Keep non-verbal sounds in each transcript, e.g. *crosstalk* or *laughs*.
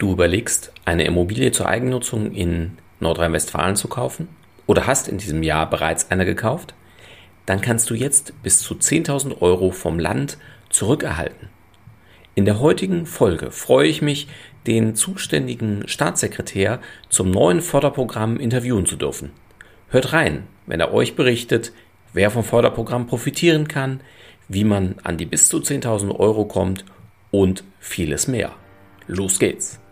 Du überlegst, eine Immobilie zur Eigennutzung in Nordrhein-Westfalen zu kaufen oder hast in diesem Jahr bereits eine gekauft? Dann kannst du jetzt bis zu 10.000 Euro vom Land zurückerhalten. In der heutigen Folge freue ich mich, den zuständigen Staatssekretär zum neuen Förderprogramm interviewen zu dürfen. Hört rein, wenn er euch berichtet, wer vom Förderprogramm profitieren kann, wie man an die bis zu 10.000 Euro kommt und vieles mehr. Los geht's!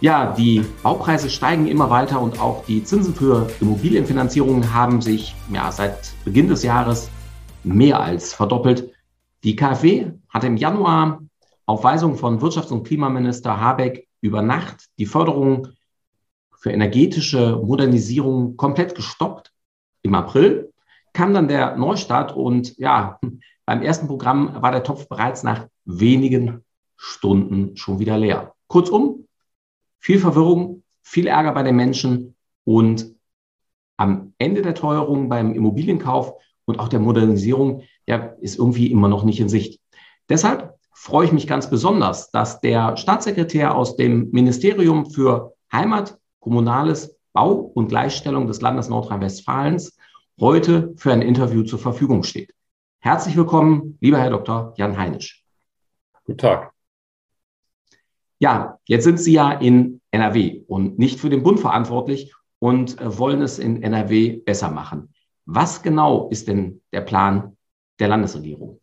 Ja, die Baupreise steigen immer weiter und auch die Zinsen für Immobilienfinanzierungen haben sich ja, seit Beginn des Jahres mehr als verdoppelt. Die KfW hat im Januar auf Weisung von Wirtschafts- und Klimaminister Habeck über Nacht die Förderung für energetische Modernisierung komplett gestoppt. Im April kam dann der Neustart und ja, *laughs* beim ersten Programm war der Topf bereits nach wenigen Stunden schon wieder leer. Kurzum, viel Verwirrung, viel Ärger bei den Menschen und am Ende der Teuerung beim Immobilienkauf und auch der Modernisierung ja, ist irgendwie immer noch nicht in Sicht. Deshalb freue ich mich ganz besonders, dass der Staatssekretär aus dem Ministerium für Heimat, Kommunales, Bau und Gleichstellung des Landes Nordrhein-Westfalens heute für ein Interview zur Verfügung steht. Herzlich willkommen, lieber Herr Dr. Jan Heinisch. Guten Tag. Ja, jetzt sind Sie ja in NRW und nicht für den Bund verantwortlich und äh, wollen es in NRW besser machen. Was genau ist denn der Plan der Landesregierung?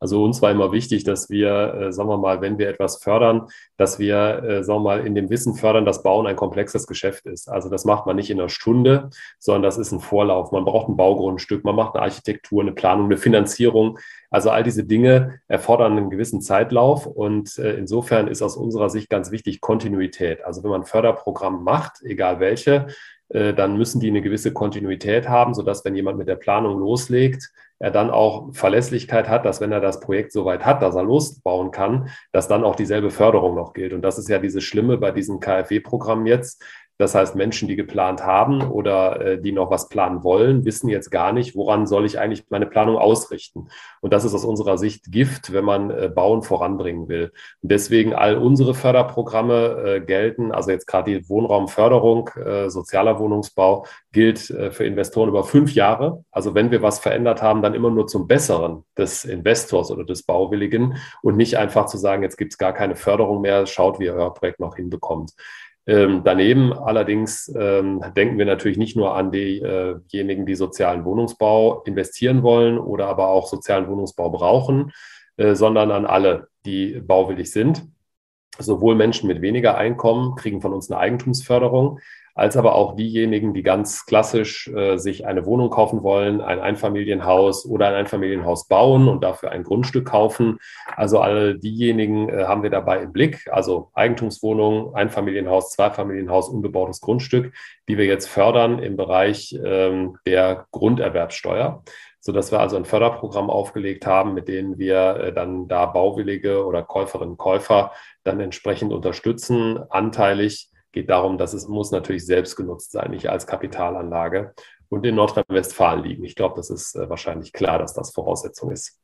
Also uns war immer wichtig, dass wir, äh, sagen wir mal, wenn wir etwas fördern, dass wir, äh, sagen wir mal, in dem Wissen fördern, dass Bauen ein komplexes Geschäft ist. Also das macht man nicht in einer Stunde, sondern das ist ein Vorlauf. Man braucht ein Baugrundstück, man macht eine Architektur, eine Planung, eine Finanzierung. Also all diese Dinge erfordern einen gewissen Zeitlauf und äh, insofern ist aus unserer Sicht ganz wichtig Kontinuität. Also wenn man Förderprogramm macht, egal welche, äh, dann müssen die eine gewisse Kontinuität haben, sodass wenn jemand mit der Planung loslegt, er dann auch Verlässlichkeit hat, dass wenn er das Projekt soweit hat, dass er losbauen kann, dass dann auch dieselbe Förderung noch gilt. Und das ist ja dieses Schlimme bei diesem KfW-Programm jetzt, das heißt, Menschen, die geplant haben oder äh, die noch was planen wollen, wissen jetzt gar nicht, woran soll ich eigentlich meine Planung ausrichten. Und das ist aus unserer Sicht Gift, wenn man äh, Bauen voranbringen will. Und deswegen all unsere Förderprogramme äh, gelten, also jetzt gerade die Wohnraumförderung, äh, sozialer Wohnungsbau gilt äh, für Investoren über fünf Jahre. Also wenn wir was verändert haben, dann immer nur zum Besseren des Investors oder des Bauwilligen und nicht einfach zu sagen, jetzt gibt es gar keine Förderung mehr, schaut, wie ihr euer Projekt noch hinbekommt. Ähm, daneben allerdings ähm, denken wir natürlich nicht nur an diejenigen, die sozialen Wohnungsbau investieren wollen oder aber auch sozialen Wohnungsbau brauchen, äh, sondern an alle, die bauwillig sind. Sowohl Menschen mit weniger Einkommen kriegen von uns eine Eigentumsförderung, als aber auch diejenigen, die ganz klassisch äh, sich eine Wohnung kaufen wollen, ein Einfamilienhaus oder ein Einfamilienhaus bauen und dafür ein Grundstück kaufen. Also all diejenigen äh, haben wir dabei im Blick. Also Eigentumswohnung, Einfamilienhaus, Zweifamilienhaus, unbebautes Grundstück, die wir jetzt fördern im Bereich ähm, der Grunderwerbsteuer sodass wir also ein Förderprogramm aufgelegt haben, mit denen wir äh, dann da Bauwillige oder Käuferinnen und Käufer dann entsprechend unterstützen, anteilig geht darum, dass es muss natürlich selbst genutzt sein, nicht als Kapitalanlage und in Nordrhein-Westfalen liegen. Ich glaube, das ist äh, wahrscheinlich klar, dass das Voraussetzung ist.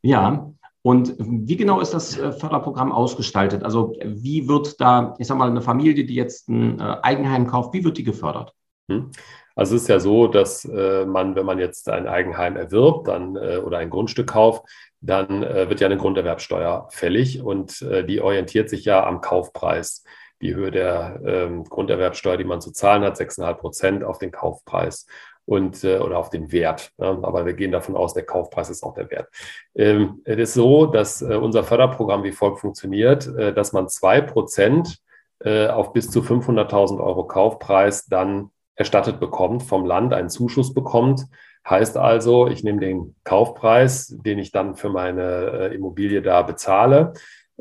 Ja, und wie genau ist das äh, Förderprogramm ausgestaltet? Also wie wird da, ich sage mal, eine Familie, die jetzt ein äh, Eigenheim kauft, wie wird die gefördert? Hm. Also es ist ja so, dass man, wenn man jetzt ein Eigenheim erwirbt dann, oder ein Grundstück kauft, dann wird ja eine Grunderwerbsteuer fällig und die orientiert sich ja am Kaufpreis die Höhe der ähm, Grunderwerbsteuer, die man zu zahlen hat, 6,5 Prozent auf den Kaufpreis und äh, oder auf den Wert. Ja, aber wir gehen davon aus, der Kaufpreis ist auch der Wert. Ähm, es ist so, dass äh, unser Förderprogramm wie folgt funktioniert, äh, dass man zwei Prozent äh, auf bis zu 500.000 Euro Kaufpreis dann erstattet bekommt vom Land, einen Zuschuss bekommt. Heißt also, ich nehme den Kaufpreis, den ich dann für meine äh, Immobilie da bezahle,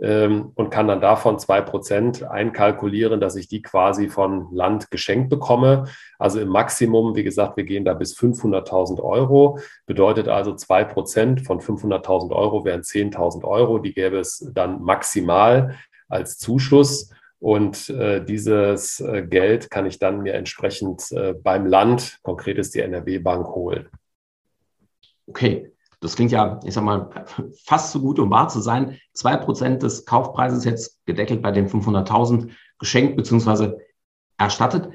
und kann dann davon zwei Prozent einkalkulieren, dass ich die quasi von Land geschenkt bekomme. Also im Maximum, wie gesagt, wir gehen da bis 500.000 Euro. Bedeutet also zwei Prozent von 500.000 Euro wären 10.000 Euro. Die gäbe es dann maximal als Zuschuss. Und äh, dieses äh, Geld kann ich dann mir entsprechend äh, beim Land, konkret ist die NRW-Bank, holen. Okay, das klingt ja, ich sag mal, fast so gut, um wahr zu sein. Zwei Prozent des Kaufpreises jetzt gedeckelt bei den 500.000 geschenkt bzw. erstattet.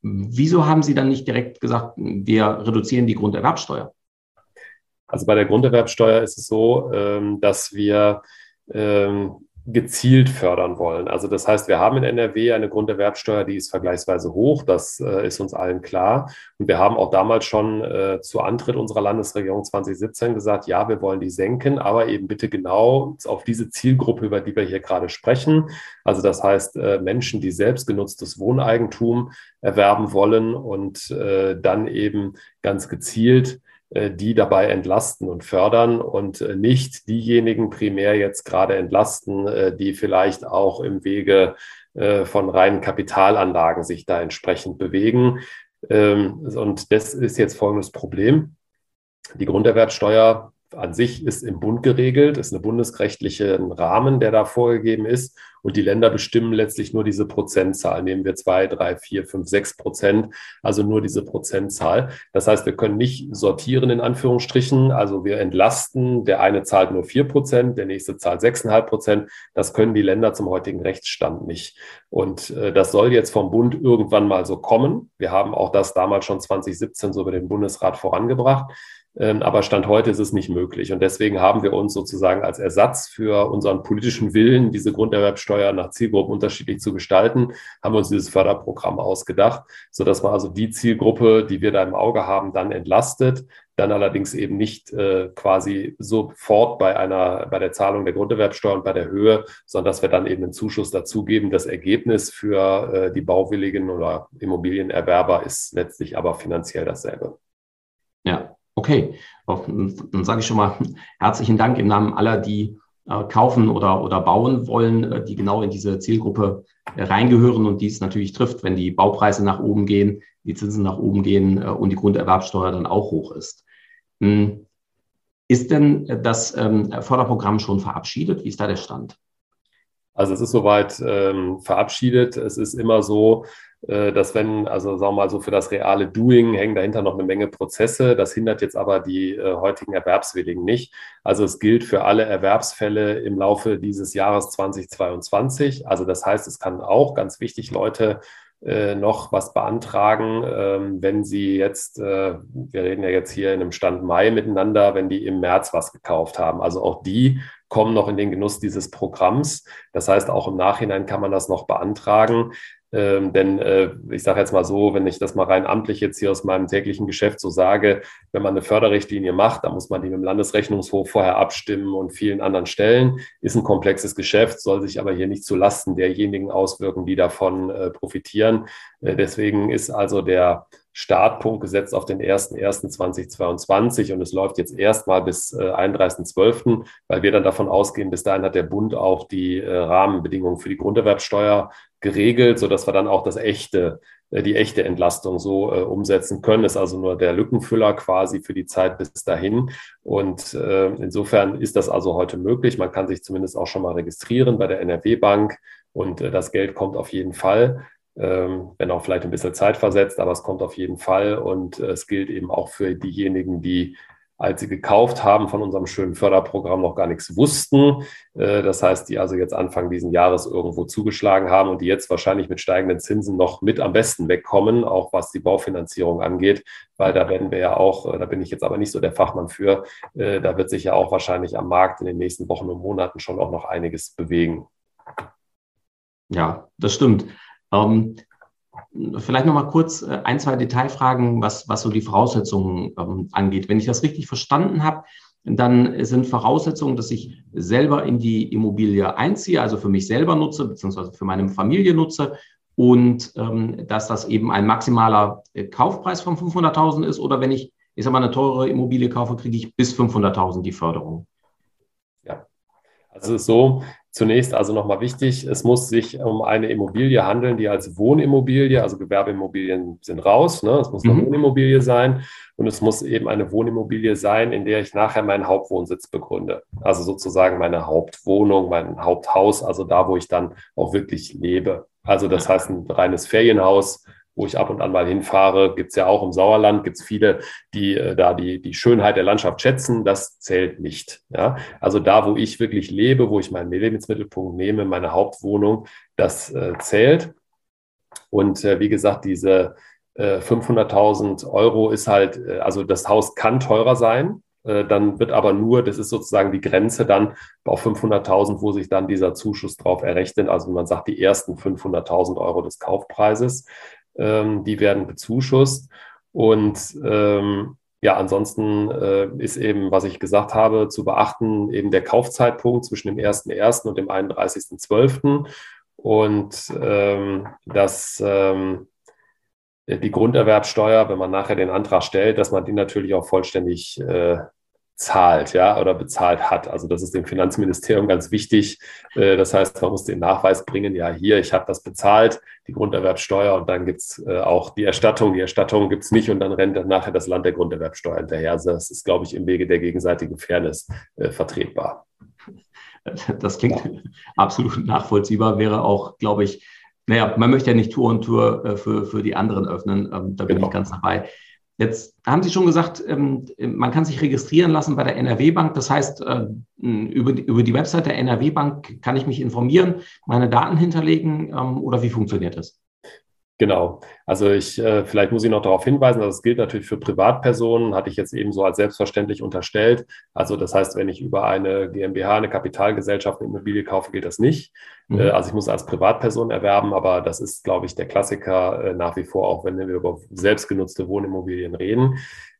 Wieso haben Sie dann nicht direkt gesagt, wir reduzieren die Grunderwerbsteuer? Also bei der Grunderwerbsteuer ist es so, ähm, dass wir ähm, gezielt fördern wollen. Also das heißt, wir haben in NRW eine Grunderwerbsteuer, die ist vergleichsweise hoch, das äh, ist uns allen klar. Und wir haben auch damals schon äh, zu Antritt unserer Landesregierung 2017 gesagt, ja, wir wollen die senken, aber eben bitte genau auf diese Zielgruppe, über die wir hier gerade sprechen. Also das heißt, äh, Menschen, die selbstgenutztes Wohneigentum erwerben wollen und äh, dann eben ganz gezielt die dabei entlasten und fördern und äh, nicht diejenigen primär jetzt gerade entlasten, äh, die vielleicht auch im Wege von reinen Kapitalanlagen sich da entsprechend bewegen. Ähm, und das ist jetzt folgendes Problem. Die Grunderwerbsteuer an sich ist im Bund geregelt, ist ein bundesrechtlicher Rahmen, der da vorgegeben ist. Und die Länder bestimmen letztlich nur diese Prozentzahl. Nehmen wir zwei, drei, vier, fünf, sechs Prozent, also nur diese Prozentzahl. Das heißt, wir können nicht sortieren in Anführungsstrichen. Also wir entlasten, der eine zahlt nur vier Prozent, der nächste zahlt sechseinhalb Prozent. Das können die Länder zum heutigen Rechtsstand nicht. Und äh, das soll jetzt vom Bund irgendwann mal so kommen. Wir haben auch das damals schon 2017 so über den Bundesrat vorangebracht. Ähm, aber Stand heute ist es nicht möglich. Und deswegen haben wir uns sozusagen als Ersatz für unseren politischen Willen, diese Grunderwerbsteuer nach Zielgruppen unterschiedlich zu gestalten, haben wir uns dieses Förderprogramm ausgedacht, sodass man also die Zielgruppe, die wir da im Auge haben, dann entlastet, dann allerdings eben nicht äh, quasi sofort bei einer, bei der Zahlung der Grunderwerbsteuer und bei der Höhe, sondern dass wir dann eben einen Zuschuss dazugeben. Das Ergebnis für äh, die Bauwilligen oder Immobilienerwerber ist letztlich aber finanziell dasselbe. Ja, Okay, dann sage ich schon mal herzlichen Dank im Namen aller, die äh, kaufen oder, oder bauen wollen, äh, die genau in diese Zielgruppe äh, reingehören und dies natürlich trifft, wenn die Baupreise nach oben gehen, die Zinsen nach oben gehen und die Grunderwerbsteuer dann auch hoch ist. Hm. Ist denn das ähm, Förderprogramm schon verabschiedet? Wie ist da der Stand? Also es ist soweit ähm, verabschiedet. Es ist immer so, dass wenn, also sagen wir mal so für das reale Doing hängen dahinter noch eine Menge Prozesse. Das hindert jetzt aber die äh, heutigen Erwerbswilligen nicht. Also es gilt für alle Erwerbsfälle im Laufe dieses Jahres 2022. Also das heißt, es kann auch ganz wichtig Leute äh, noch was beantragen, ähm, wenn sie jetzt, äh, wir reden ja jetzt hier in einem Stand Mai miteinander, wenn die im März was gekauft haben. Also auch die kommen noch in den Genuss dieses Programms. Das heißt, auch im Nachhinein kann man das noch beantragen. Ähm, denn äh, ich sage jetzt mal so, wenn ich das mal rein amtlich jetzt hier aus meinem täglichen Geschäft so sage, wenn man eine Förderrichtlinie macht, dann muss man die mit dem Landesrechnungshof vorher abstimmen und vielen anderen Stellen. Ist ein komplexes Geschäft, soll sich aber hier nicht zu Lasten derjenigen auswirken, die davon äh, profitieren. Äh, deswegen ist also der Startpunkt gesetzt auf den 01.01.2022 und es läuft jetzt erstmal bis äh, 31.12., weil wir dann davon ausgehen, bis dahin hat der Bund auch die äh, Rahmenbedingungen für die Grunderwerbsteuer geregelt, sodass wir dann auch das echte, äh, die echte Entlastung so äh, umsetzen können. Ist also nur der Lückenfüller quasi für die Zeit bis dahin. Und äh, insofern ist das also heute möglich. Man kann sich zumindest auch schon mal registrieren bei der NRW Bank und äh, das Geld kommt auf jeden Fall ähm, wenn auch vielleicht ein bisschen Zeit versetzt, aber es kommt auf jeden Fall und äh, es gilt eben auch für diejenigen, die als sie gekauft haben von unserem schönen Förderprogramm noch gar nichts wussten. Äh, das heißt, die also jetzt Anfang diesen Jahres irgendwo zugeschlagen haben und die jetzt wahrscheinlich mit steigenden Zinsen noch mit am besten wegkommen, auch was die Baufinanzierung angeht, weil da werden wir ja auch, äh, da bin ich jetzt aber nicht so der Fachmann für, äh, da wird sich ja auch wahrscheinlich am Markt in den nächsten Wochen und Monaten schon auch noch einiges bewegen. Ja, das stimmt. Ähm, vielleicht noch mal kurz äh, ein, zwei Detailfragen, was, was so die Voraussetzungen ähm, angeht. Wenn ich das richtig verstanden habe, dann sind Voraussetzungen, dass ich selber in die Immobilie einziehe, also für mich selber nutze, beziehungsweise für meine Familie nutze und ähm, dass das eben ein maximaler äh, Kaufpreis von 500.000 ist oder wenn ich, ich sag mal, eine teure Immobilie kaufe, kriege ich bis 500.000 die Förderung. Ja, also so, Zunächst also nochmal wichtig, es muss sich um eine Immobilie handeln, die als Wohnimmobilie, also Gewerbeimmobilien sind raus, ne? es muss eine mhm. Wohnimmobilie sein und es muss eben eine Wohnimmobilie sein, in der ich nachher meinen Hauptwohnsitz begründe. Also sozusagen meine Hauptwohnung, mein Haupthaus, also da, wo ich dann auch wirklich lebe. Also das heißt ein reines Ferienhaus, wo ich ab und an mal hinfahre. Gibt es ja auch im Sauerland, gibt es viele, die äh, da die, die Schönheit der Landschaft schätzen. Das zählt nicht. Ja? Also da, wo ich wirklich lebe, wo ich meinen Lebensmittelpunkt nehme, meine Hauptwohnung, das äh, zählt. Und äh, wie gesagt, diese 500.000 äh, Euro ist halt, äh, also das Haus kann teurer sein. Äh, dann wird aber nur, das ist sozusagen die Grenze dann auf 500.000, wo sich dann dieser Zuschuss drauf errechnet. Also man sagt die ersten 500.000 Euro des Kaufpreises ähm, die werden bezuschusst. Und ähm, ja, ansonsten äh, ist eben, was ich gesagt habe, zu beachten, eben der Kaufzeitpunkt zwischen dem 1.1. und dem 31.12. Und ähm, dass ähm, die Grunderwerbsteuer, wenn man nachher den Antrag stellt, dass man die natürlich auch vollständig äh, zahlt, ja, oder bezahlt hat. Also das ist dem Finanzministerium ganz wichtig. Äh, das heißt, man muss den Nachweis bringen, ja, hier, ich habe das bezahlt, die Grunderwerbsteuer und dann gibt es äh, auch die Erstattung. Die Erstattung gibt es nicht und dann rennt dann nachher das Land der Grunderwerbsteuer hinterher. Also das ist, glaube ich, im Wege der gegenseitigen Fairness äh, vertretbar. Das klingt ja. absolut nachvollziehbar, wäre auch, glaube ich, naja, man möchte ja nicht Tour und Tour für, für die anderen öffnen. Ähm, da bin genau. ich ganz dabei. Jetzt haben Sie schon gesagt, ähm, man kann sich registrieren lassen bei der NRW-Bank. Das heißt, äh, über die, Website der NRW-Bank kann ich mich informieren, meine Daten hinterlegen ähm, oder wie funktioniert das? Genau. Also ich, äh, vielleicht muss ich noch darauf hinweisen, dass es gilt natürlich für Privatpersonen, hatte ich jetzt eben so als selbstverständlich unterstellt. Also das heißt, wenn ich über eine GmbH, eine Kapitalgesellschaft eine Immobilie kaufe, gilt das nicht. Mhm. Äh, also ich muss als Privatperson erwerben, aber das ist, glaube ich, der Klassiker äh, nach wie vor, auch wenn wir über selbstgenutzte Wohnimmobilien reden.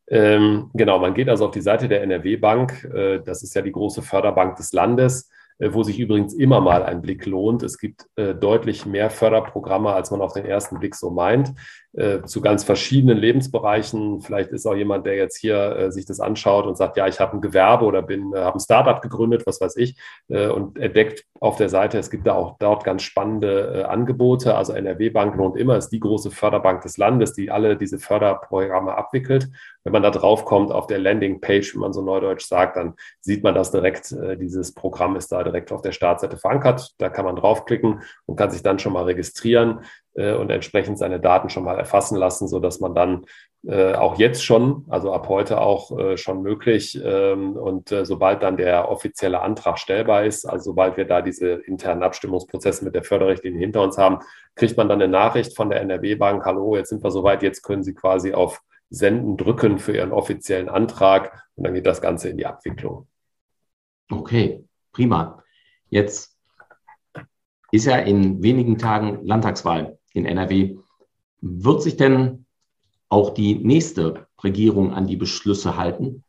Ähm, genau, man geht also auf die Seite der NRW Bank. Äh, das ist ja die große Förderbank des Landes wo sich übrigens immer mal ein Blick lohnt. Es gibt äh, deutlich mehr Förderprogramme, als man auf den ersten Blick so meint, äh, zu ganz verschiedenen Lebensbereichen. Vielleicht ist auch jemand, der jetzt hier äh, sich das anschaut und sagt, ja, ich habe ein Gewerbe oder bin, äh, habe ein Startup gegründet, was weiß ich, äh, und entdeckt auf der Seite, es gibt da auch dort ganz spannende Angebote. Also NRW Bank lohnt immer, ist die große Förderbank des Landes, die alle diese Förderprogramme abwickelt. Wenn man da drauf kommt auf der Landingpage, wie man so neudeutsch sagt, dann sieht man das direkt. Dieses Programm ist da direkt auf der Startseite verankert. Da kann man draufklicken und kann sich dann schon mal registrieren äh, und entsprechend seine Daten schon mal erfassen lassen, so dass man dann äh, auch jetzt schon, also ab heute auch äh, schon möglich ähm, und äh, sobald dann der offizielle Antrag stellbar ist, also sobald wir da diese internen Abstimmungsprozesse mit der Förderrichtlinie hinter uns haben, kriegt man dann eine Nachricht von der NRW-Bank, hallo, jetzt sind wir soweit, jetzt können Sie quasi auf Senden drücken für Ihren offiziellen Antrag und dann geht das Ganze in die Abwicklung. Okay, prima. Jetzt ist ja in wenigen Tagen Landtagswahl in NRW. Wird sich denn auch die nächste Regierung an die Beschlüsse halten?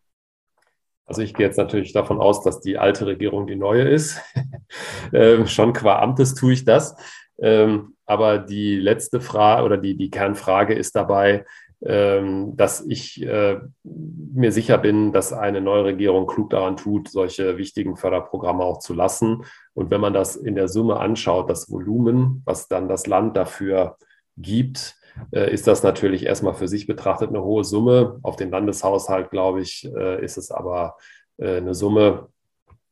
Also ich gehe jetzt natürlich davon aus, dass die alte Regierung die neue ist. *laughs* ähm, schon qua Amtes tue ich das. Ähm, aber die letzte Frage oder die, die Kernfrage ist dabei, dass ich äh, mir sicher bin, dass eine neue Regierung klug daran tut, solche wichtigen Förderprogramme auch zu lassen. Und wenn man das in der Summe anschaut, das Volumen, was dann das Land dafür gibt, äh, ist das natürlich erstmal für sich betrachtet eine hohe Summe. Auf den Landeshaushalt, glaube ich, äh, ist es aber eine Summe,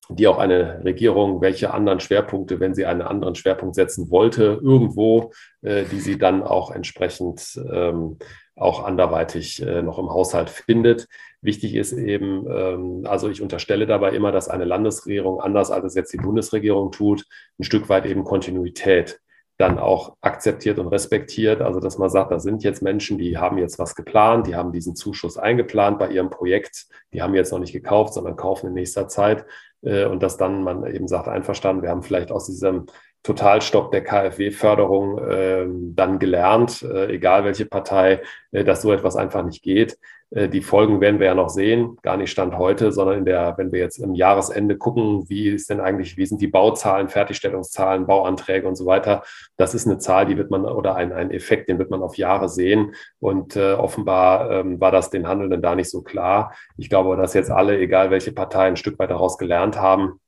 die auch eine Regierung, welche anderen Schwerpunkte, wenn sie einen anderen Schwerpunkt setzen wollte, irgendwo, die sie dann auch entsprechend ähm, auch anderweitig äh, noch im Haushalt findet. Wichtig ist eben, ähm, also ich unterstelle dabei immer, dass eine Landesregierung, anders als es jetzt die Bundesregierung tut, ein Stück weit eben Kontinuität dann auch akzeptiert und respektiert. Also dass man sagt, da sind jetzt Menschen, die haben jetzt was geplant, die haben diesen Zuschuss eingeplant bei ihrem Projekt, die haben jetzt noch nicht gekauft, sondern kaufen in nächster Zeit. Äh, und dass dann man eben sagt, einverstanden, wir haben vielleicht aus diesem Totalstopp der KfW-Förderung äh, dann gelernt, äh, egal welche Partei, äh, dass so etwas einfach nicht geht. Äh, die Folgen werden wir ja noch sehen, gar nicht Stand heute, sondern in der, wenn wir jetzt im Jahresende gucken, wie ist denn eigentlich, wie sind die Bauzahlen, Fertigstellungszahlen, Bauanträge und so weiter. Das ist eine Zahl, die wird man oder ein, ein Effekt, den wird man auf Jahre sehen. Und äh, offenbar ähm, war das den Handelnden da nicht so klar. Ich glaube, dass jetzt alle, egal welche Partei, ein Stück weit daraus gelernt haben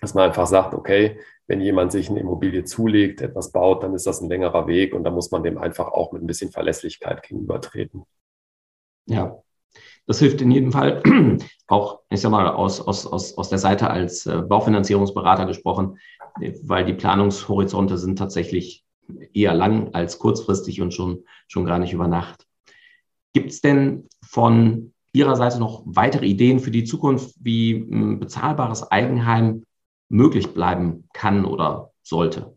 dass man einfach sagt, okay, wenn jemand sich eine Immobilie zulegt, etwas baut, dann ist das ein längerer Weg und da muss man dem einfach auch mit ein bisschen Verlässlichkeit gegenübertreten. Ja, das hilft in jedem Fall *clears throat* auch, ich sag mal, aus, aus, aus, aus der Seite als äh, Baufinanzierungsberater gesprochen, weil die Planungshorizonte sind tatsächlich eher lang als kurzfristig und schon, schon gar nicht über Nacht. Gibt es denn von Ihrer Seite noch weitere Ideen für die Zukunft, wie ein bezahlbares Eigenheim möglich bleiben kann oder sollte?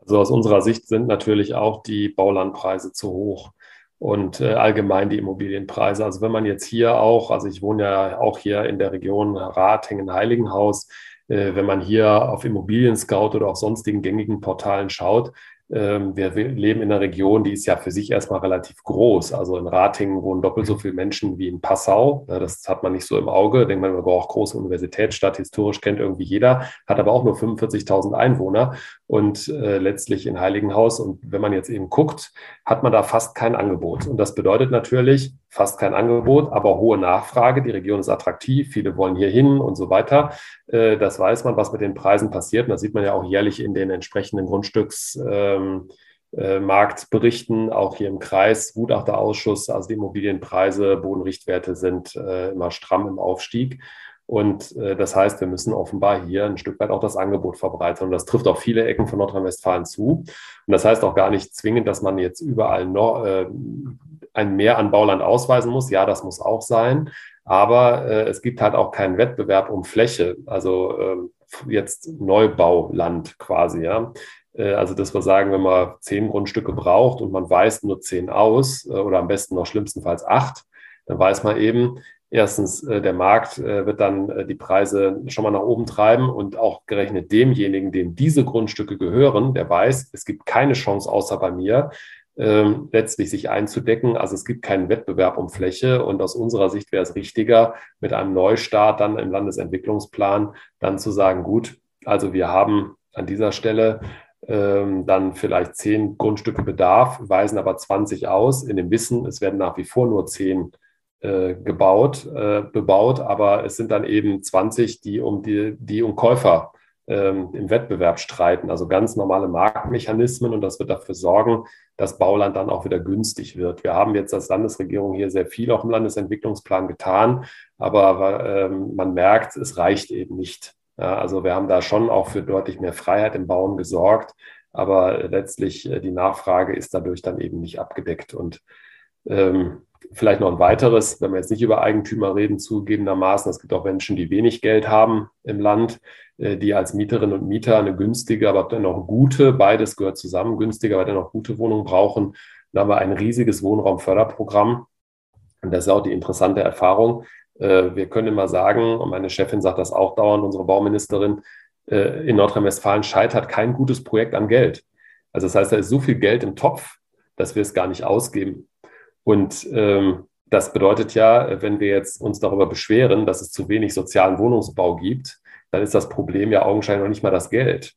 Also aus unserer Sicht sind natürlich auch die Baulandpreise zu hoch und äh, allgemein die Immobilienpreise. Also wenn man jetzt hier auch, also ich wohne ja auch hier in der Region Ratingen, Heiligenhaus, äh, wenn man hier auf Immobilien Scout oder auf sonstigen gängigen Portalen schaut, wir leben in einer Region, die ist ja für sich erstmal relativ groß. Also in Ratingen wohnen doppelt so viele Menschen wie in Passau. Das hat man nicht so im Auge. Denkt man, man braucht große Universitätsstadt. Historisch kennt irgendwie jeder, hat aber auch nur 45.000 Einwohner und äh, letztlich in Heiligenhaus. Und wenn man jetzt eben guckt, hat man da fast kein Angebot. Und das bedeutet natürlich fast kein Angebot, aber hohe Nachfrage. Die Region ist attraktiv, viele wollen hier hin und so weiter. Äh, das weiß man, was mit den Preisen passiert. Und das sieht man ja auch jährlich in den entsprechenden Grundstücksmarktberichten, ähm, äh, auch hier im Kreis, Gutachterausschuss. Also die Immobilienpreise, Bodenrichtwerte sind äh, immer stramm im Aufstieg. Und das heißt, wir müssen offenbar hier ein Stück weit auch das Angebot verbreitern. Und das trifft auch viele Ecken von Nordrhein-Westfalen zu. Und das heißt auch gar nicht zwingend, dass man jetzt überall noch ein Mehr an Bauland ausweisen muss. Ja, das muss auch sein. Aber äh, es gibt halt auch keinen Wettbewerb um Fläche. Also äh, jetzt Neubauland quasi, ja. Äh, also, dass wir sagen, wenn man zehn Grundstücke braucht und man weist nur zehn aus äh, oder am besten noch schlimmstenfalls acht, dann weiß man eben, Erstens, äh, der Markt wird dann die Preise schon mal nach oben treiben und auch gerechnet demjenigen, dem diese Grundstücke gehören, der weiß, es gibt keine Chance außer bei mir, ähm, letztlich sich einzudecken. Also es gibt keinen Wettbewerb um Fläche und aus unserer Sicht wäre es richtiger, mit einem Neustart dann im Landesentwicklungsplan dann zu sagen, gut, also wir haben an dieser Stelle ähm, dann vielleicht zehn Grundstücke Bedarf, weisen aber 20 aus, in dem Wissen, es werden nach wie vor nur zehn äh, gebaut, äh, bebaut, aber es sind dann eben 20, die um die, die um Käufer ähm, im Wettbewerb streiten. Also ganz normale Marktmechanismen und das wird dafür sorgen, dass Bauland dann auch wieder günstig wird. Wir haben jetzt als Landesregierung hier sehr viel auch im Landesentwicklungsplan getan, aber ähm, man merkt, es reicht eben nicht. Ja, also wir haben da schon auch für deutlich mehr Freiheit im Bauen gesorgt, aber letztlich äh, die Nachfrage ist dadurch dann eben nicht abgedeckt und ähm, Vielleicht noch ein weiteres, wenn wir jetzt nicht über Eigentümer reden, zugegebenermaßen, es gibt auch Menschen, die wenig Geld haben im Land, äh, die als Mieterinnen und Mieter eine günstige, aber dennoch gute, beides gehört zusammen, günstige, aber dennoch gute Wohnung brauchen. Dann haben wir ein riesiges Wohnraumförderprogramm. Und das ist auch die interessante Erfahrung. Äh, wir können immer sagen, und meine Chefin sagt das auch dauernd, unsere Bauministerin, äh, in Nordrhein-Westfalen scheitert kein gutes Projekt an Geld. Also das heißt, da ist so viel Geld im Topf, dass wir es gar nicht ausgeben. Und ähm, das bedeutet ja, wenn wir jetzt uns darüber beschweren, dass es zu wenig sozialen Wohnungsbau gibt, dann ist das Problem ja augenscheinlich noch nicht mal das Geld,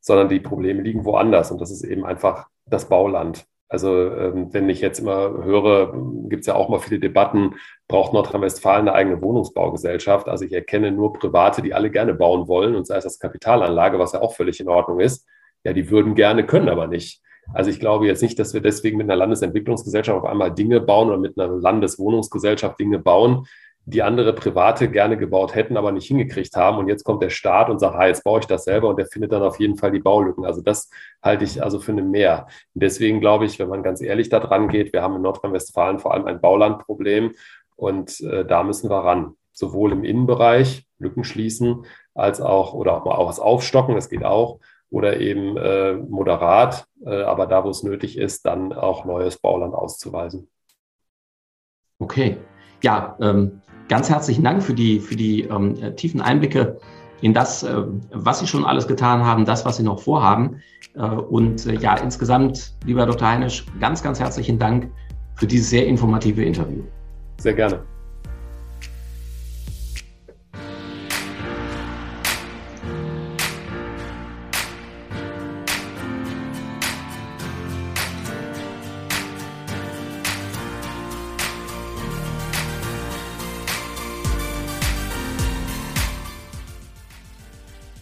sondern die Probleme liegen woanders. Und das ist eben einfach das Bauland. Also ähm, wenn ich jetzt immer höre, gibt es ja auch mal viele Debatten, braucht Nordrhein-Westfalen eine eigene Wohnungsbaugesellschaft? Also ich erkenne nur Private, die alle gerne bauen wollen und sei es als Kapitalanlage, was ja auch völlig in Ordnung ist. Ja, die würden gerne, können aber nicht. Also ich glaube jetzt nicht, dass wir deswegen mit einer Landesentwicklungsgesellschaft auf einmal Dinge bauen oder mit einer Landeswohnungsgesellschaft Dinge bauen, die andere Private gerne gebaut hätten, aber nicht hingekriegt haben. Und jetzt kommt der Staat und sagt, ah, jetzt baue ich das selber und der findet dann auf jeden Fall die Baulücken. Also das halte ich also für eine Mehr. Und deswegen glaube ich, wenn man ganz ehrlich da dran geht, wir haben in Nordrhein-Westfalen vor allem ein Baulandproblem und äh, da müssen wir ran. Sowohl im Innenbereich Lücken schließen, als auch oder auch mal was aufstocken, das geht auch, oder eben äh, moderat, äh, aber da, wo es nötig ist, dann auch neues Bauland auszuweisen. Okay, ja, ähm, ganz herzlichen Dank für die, für die ähm, äh, tiefen Einblicke in das, äh, was Sie schon alles getan haben, das, was Sie noch vorhaben. Äh, und äh, ja, insgesamt, lieber Dr. Heinisch, ganz, ganz herzlichen Dank für dieses sehr informative Interview. Sehr gerne.